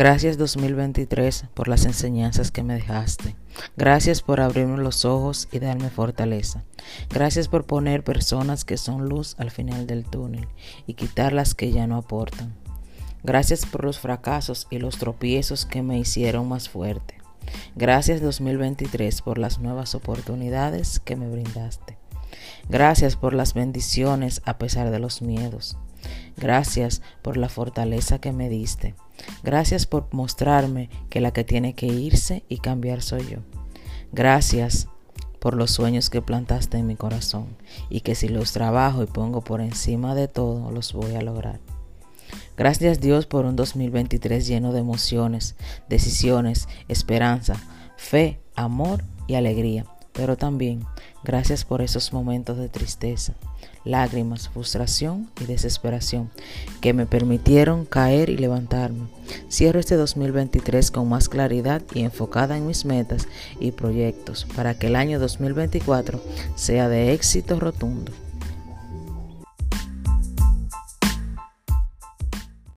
Gracias 2023 por las enseñanzas que me dejaste. Gracias por abrirme los ojos y darme fortaleza. Gracias por poner personas que son luz al final del túnel y quitar las que ya no aportan. Gracias por los fracasos y los tropiezos que me hicieron más fuerte. Gracias 2023 por las nuevas oportunidades que me brindaste. Gracias por las bendiciones a pesar de los miedos. Gracias por la fortaleza que me diste. Gracias por mostrarme que la que tiene que irse y cambiar soy yo. Gracias por los sueños que plantaste en mi corazón y que si los trabajo y pongo por encima de todo, los voy a lograr. Gracias Dios por un 2023 lleno de emociones, decisiones, esperanza, fe, amor y alegría pero también gracias por esos momentos de tristeza, lágrimas, frustración y desesperación que me permitieron caer y levantarme. Cierro este 2023 con más claridad y enfocada en mis metas y proyectos para que el año 2024 sea de éxito rotundo.